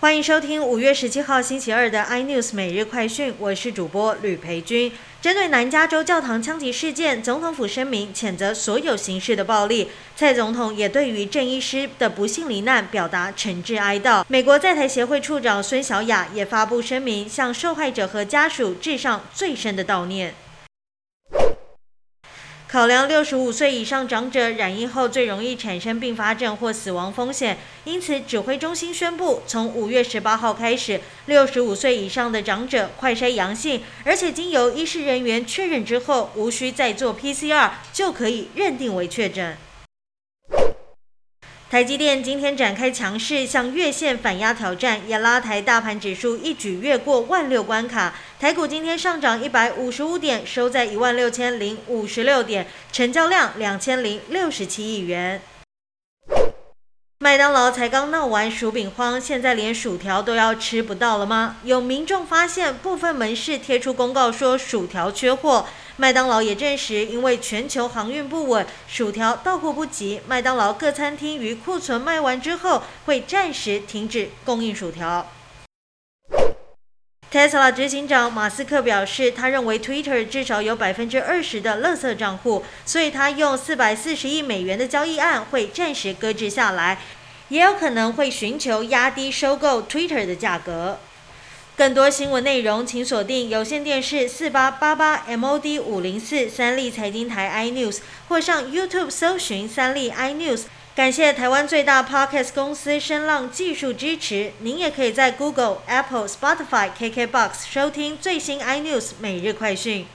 欢迎收听五月十七号星期二的 iNews 每日快讯，我是主播吕培军。针对南加州教堂枪击事件，总统府声明谴责所有形式的暴力。蔡总统也对于郑医师的不幸罹难表达诚挚哀悼。美国在台协会处长孙小雅也发布声明，向受害者和家属致上最深的悼念。考量六十五岁以上长者染疫后最容易产生并发症或死亡风险，因此指挥中心宣布，从五月十八号开始，六十五岁以上的长者快筛阳性，而且经由医师人员确认之后，无需再做 PCR 就可以认定为确诊。台积电今天展开强势向月线反压挑战，也拉抬大盘指数一举越过万六关卡。台股今天上涨一百五十五点，收在一万六千零五十六点，成交量两千零六十七亿元。麦当劳才刚闹完薯饼荒，现在连薯条都要吃不到了吗？有民众发现部分门市贴出公告说薯条缺货，麦当劳也证实因为全球航运不稳，薯条到货不及。麦当劳各餐厅于库存卖完之后，会暂时停止供应薯条。Tesla 执行长马斯克表示，他认为 Twitter 至少有百分之二十的垃圾账户，所以他用四百四十亿美元的交易案会暂时搁置下来，也有可能会寻求压低收购 Twitter 的价格。更多新闻内容，请锁定有线电视四八八八 MOD 五零四三立财经台 iNews，或上 YouTube 搜寻三立 iNews。感谢台湾最大 Podcast 公司声浪技术支持。您也可以在 Google、Apple、Spotify、KKBox 收听最新 iNews 每日快讯。